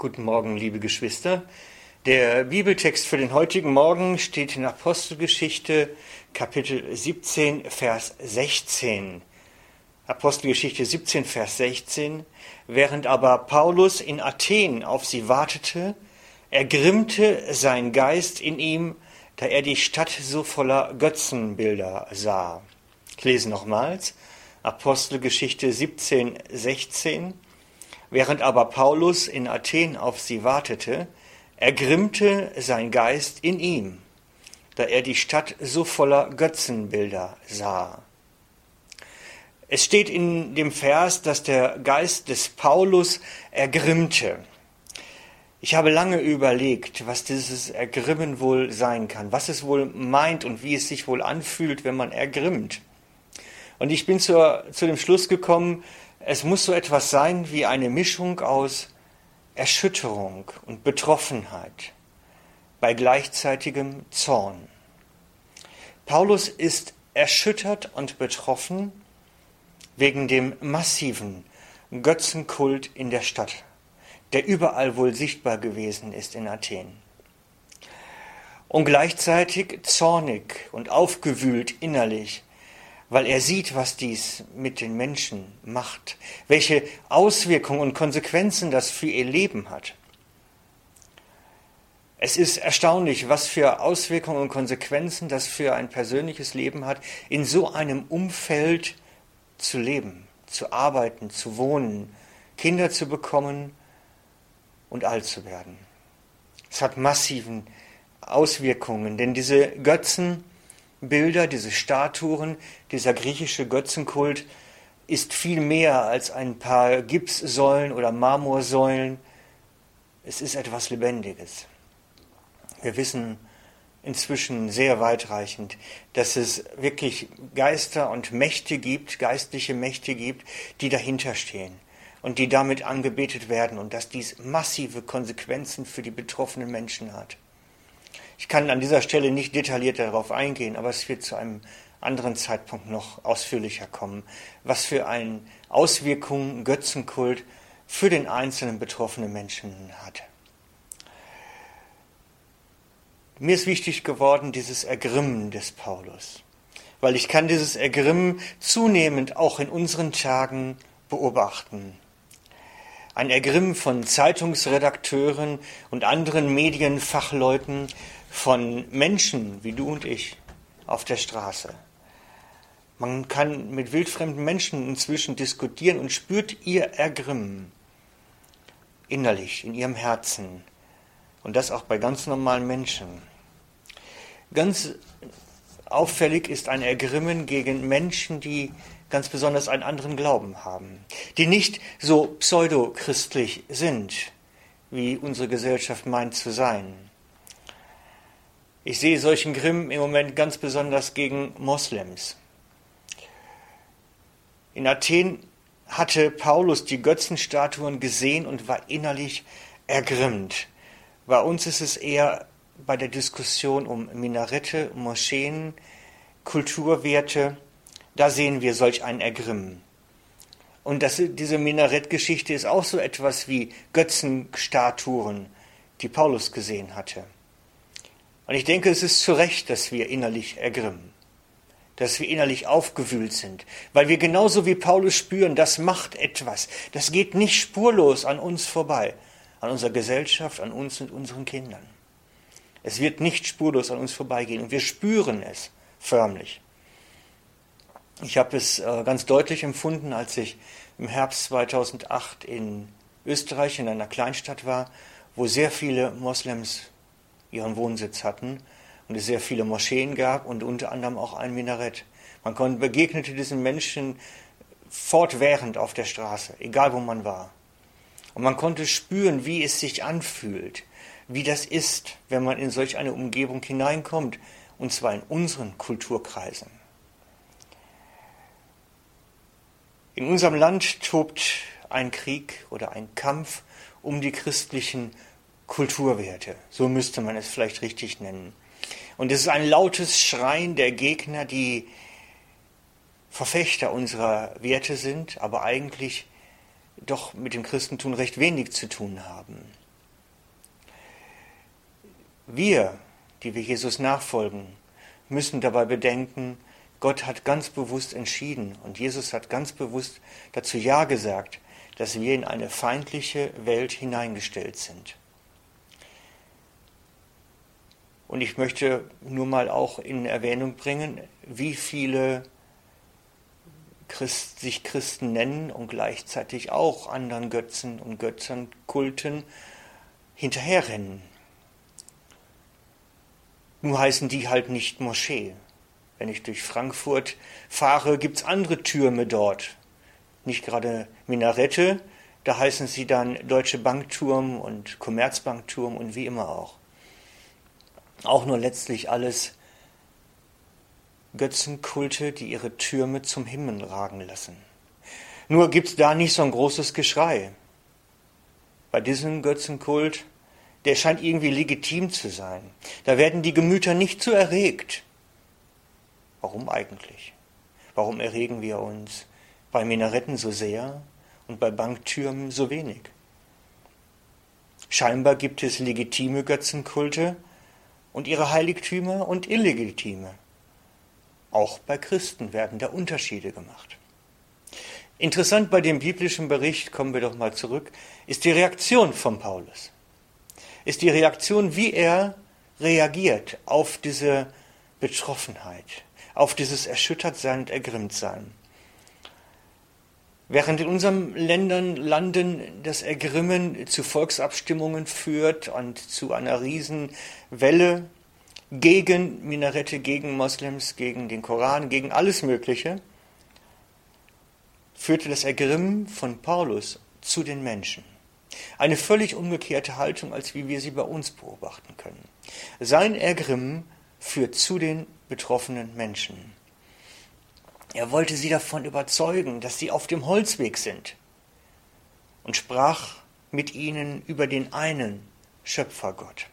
Guten Morgen, liebe Geschwister. Der Bibeltext für den heutigen Morgen steht in Apostelgeschichte Kapitel 17, Vers 16. Apostelgeschichte 17, Vers 16. Während aber Paulus in Athen auf sie wartete, ergrimmte sein Geist in ihm, da er die Stadt so voller Götzenbilder sah. Ich lese nochmals. Apostelgeschichte 17, 16. Während aber Paulus in Athen auf sie wartete, ergrimmte sein Geist in ihm, da er die Stadt so voller Götzenbilder sah. Es steht in dem Vers, dass der Geist des Paulus ergrimmte. Ich habe lange überlegt, was dieses Ergrimmen wohl sein kann, was es wohl meint und wie es sich wohl anfühlt, wenn man ergrimmt. Und ich bin zur, zu dem Schluss gekommen, es muss so etwas sein wie eine Mischung aus Erschütterung und Betroffenheit bei gleichzeitigem Zorn. Paulus ist erschüttert und betroffen wegen dem massiven Götzenkult in der Stadt, der überall wohl sichtbar gewesen ist in Athen. Und gleichzeitig zornig und aufgewühlt innerlich weil er sieht, was dies mit den Menschen macht, welche Auswirkungen und Konsequenzen das für ihr Leben hat. Es ist erstaunlich, was für Auswirkungen und Konsequenzen das für ein persönliches Leben hat, in so einem Umfeld zu leben, zu arbeiten, zu wohnen, Kinder zu bekommen und alt zu werden. Es hat massiven Auswirkungen, denn diese Götzen, Bilder, diese Statuen, dieser griechische Götzenkult ist viel mehr als ein paar Gipssäulen oder Marmorsäulen. Es ist etwas Lebendiges. Wir wissen inzwischen sehr weitreichend, dass es wirklich Geister und Mächte gibt, geistliche Mächte gibt, die dahinter stehen und die damit angebetet werden und dass dies massive Konsequenzen für die betroffenen Menschen hat. Ich kann an dieser Stelle nicht detailliert darauf eingehen, aber es wird zu einem anderen Zeitpunkt noch ausführlicher kommen, was für eine Auswirkung Götzenkult für den einzelnen betroffenen Menschen hat. Mir ist wichtig geworden dieses Ergrimmen des Paulus, weil ich kann dieses Ergrimmen zunehmend auch in unseren Tagen beobachten. Ein Ergrimmen von Zeitungsredakteuren und anderen Medienfachleuten, von Menschen wie du und ich auf der Straße. Man kann mit wildfremden Menschen inzwischen diskutieren und spürt ihr Ergrimmen innerlich, in ihrem Herzen. Und das auch bei ganz normalen Menschen. Ganz auffällig ist ein Ergrimmen gegen Menschen, die ganz besonders einen anderen Glauben haben, die nicht so pseudochristlich sind, wie unsere Gesellschaft meint zu sein. Ich sehe solchen Grimm im Moment ganz besonders gegen Moslems. In Athen hatte Paulus die Götzenstatuen gesehen und war innerlich ergrimmt. Bei uns ist es eher bei der Diskussion um Minarette, Moscheen, Kulturwerte, da sehen wir solch ein Ergrimmen. Und das, diese Minarettgeschichte ist auch so etwas wie Götzenstatuen, die Paulus gesehen hatte. Und ich denke, es ist zu Recht, dass wir innerlich ergrimmen, dass wir innerlich aufgewühlt sind, weil wir genauso wie Paulus spüren, das macht etwas. Das geht nicht spurlos an uns vorbei, an unserer Gesellschaft, an uns und unseren Kindern. Es wird nicht spurlos an uns vorbeigehen und wir spüren es förmlich. Ich habe es äh, ganz deutlich empfunden, als ich im Herbst 2008 in Österreich in einer Kleinstadt war, wo sehr viele Moslems ihren Wohnsitz hatten und es sehr viele Moscheen gab und unter anderem auch ein Minarett. Man begegnete diesen Menschen fortwährend auf der Straße, egal wo man war. Und man konnte spüren, wie es sich anfühlt, wie das ist, wenn man in solch eine Umgebung hineinkommt, und zwar in unseren Kulturkreisen. In unserem Land tobt ein Krieg oder ein Kampf um die christlichen Kulturwerte. So müsste man es vielleicht richtig nennen. Und es ist ein lautes Schreien der Gegner, die Verfechter unserer Werte sind, aber eigentlich doch mit dem Christentum recht wenig zu tun haben. Wir, die wir Jesus nachfolgen, müssen dabei bedenken, Gott hat ganz bewusst entschieden und Jesus hat ganz bewusst dazu Ja gesagt, dass wir in eine feindliche Welt hineingestellt sind. Und ich möchte nur mal auch in Erwähnung bringen, wie viele Christ, sich Christen nennen und gleichzeitig auch anderen Götzen und Götzenkulten hinterherrennen. Nur heißen die halt nicht Moschee. Wenn ich durch Frankfurt fahre, gibt es andere Türme dort. Nicht gerade Minarette, da heißen sie dann Deutsche Bankturm und Commerzbankturm und wie immer auch. Auch nur letztlich alles Götzenkulte, die ihre Türme zum Himmel ragen lassen. Nur gibt es da nicht so ein großes Geschrei. Bei diesem Götzenkult, der scheint irgendwie legitim zu sein. Da werden die Gemüter nicht zu erregt. Warum eigentlich? Warum erregen wir uns bei Minaretten so sehr und bei Banktürmen so wenig? Scheinbar gibt es legitime Götzenkulte und ihre Heiligtümer und illegitime. Auch bei Christen werden da Unterschiede gemacht. Interessant bei dem biblischen Bericht, kommen wir doch mal zurück, ist die Reaktion von Paulus. Ist die Reaktion, wie er reagiert auf diese Betroffenheit, auf dieses Erschüttertsein und Ergrimmtsein. Während in unseren Ländern Landen das Ergrimmen zu Volksabstimmungen führt und zu einer Riesenwelle gegen Minarette, gegen Moslems, gegen den Koran, gegen alles Mögliche, führte das Ergrimmen von Paulus zu den Menschen. Eine völlig umgekehrte Haltung, als wie wir sie bei uns beobachten können. Sein Ergrimmen führt zu den betroffenen Menschen. Er wollte sie davon überzeugen, dass sie auf dem Holzweg sind und sprach mit ihnen über den einen Schöpfergott.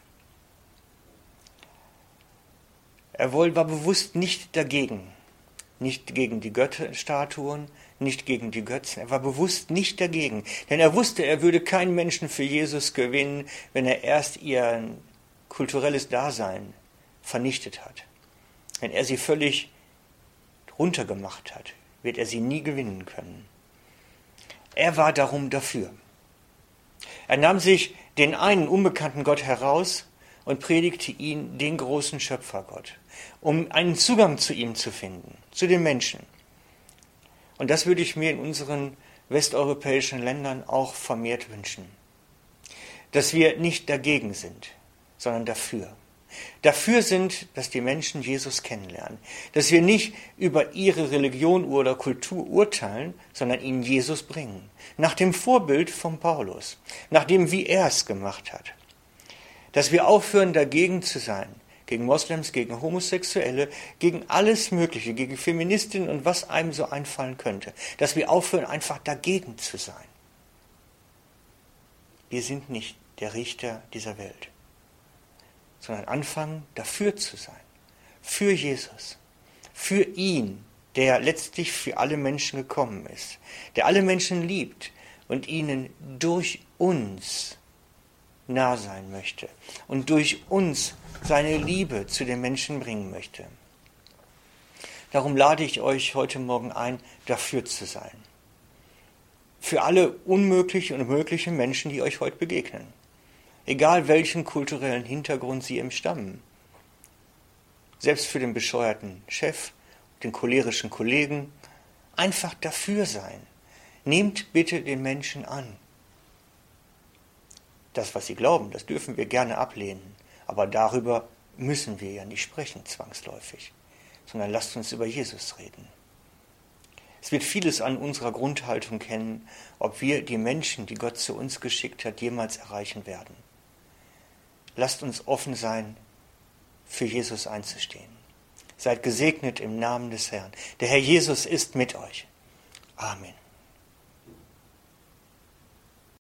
Er war bewusst nicht dagegen, nicht gegen die Götterstatuen, nicht gegen die Götzen. Er war bewusst nicht dagegen, denn er wusste, er würde keinen Menschen für Jesus gewinnen, wenn er erst ihr kulturelles Dasein vernichtet hat. Wenn er sie völlig runtergemacht hat, wird er sie nie gewinnen können. Er war darum dafür. Er nahm sich den einen unbekannten Gott heraus und predigte ihn den großen Schöpfergott um einen Zugang zu ihm zu finden, zu den Menschen. Und das würde ich mir in unseren westeuropäischen Ländern auch vermehrt wünschen. Dass wir nicht dagegen sind, sondern dafür. Dafür sind, dass die Menschen Jesus kennenlernen. Dass wir nicht über ihre Religion oder Kultur urteilen, sondern ihnen Jesus bringen. Nach dem Vorbild von Paulus. Nach dem, wie er es gemacht hat. Dass wir aufhören, dagegen zu sein, gegen Moslems, gegen Homosexuelle, gegen alles Mögliche, gegen Feministinnen und was einem so einfallen könnte. Dass wir aufhören, einfach dagegen zu sein. Wir sind nicht der Richter dieser Welt, sondern anfangen, dafür zu sein. Für Jesus. Für ihn, der letztlich für alle Menschen gekommen ist. Der alle Menschen liebt und ihnen durch uns nah sein möchte und durch uns seine Liebe zu den Menschen bringen möchte. Darum lade ich euch heute Morgen ein, dafür zu sein. Für alle unmöglichen und möglichen Menschen, die euch heute begegnen. Egal welchen kulturellen Hintergrund sie entstammen. Selbst für den bescheuerten Chef, den cholerischen Kollegen. Einfach dafür sein. Nehmt bitte den Menschen an. Das, was sie glauben, das dürfen wir gerne ablehnen. Aber darüber müssen wir ja nicht sprechen, zwangsläufig, sondern lasst uns über Jesus reden. Es wird vieles an unserer Grundhaltung kennen, ob wir die Menschen, die Gott zu uns geschickt hat, jemals erreichen werden. Lasst uns offen sein, für Jesus einzustehen. Seid gesegnet im Namen des Herrn. Der Herr Jesus ist mit euch. Amen.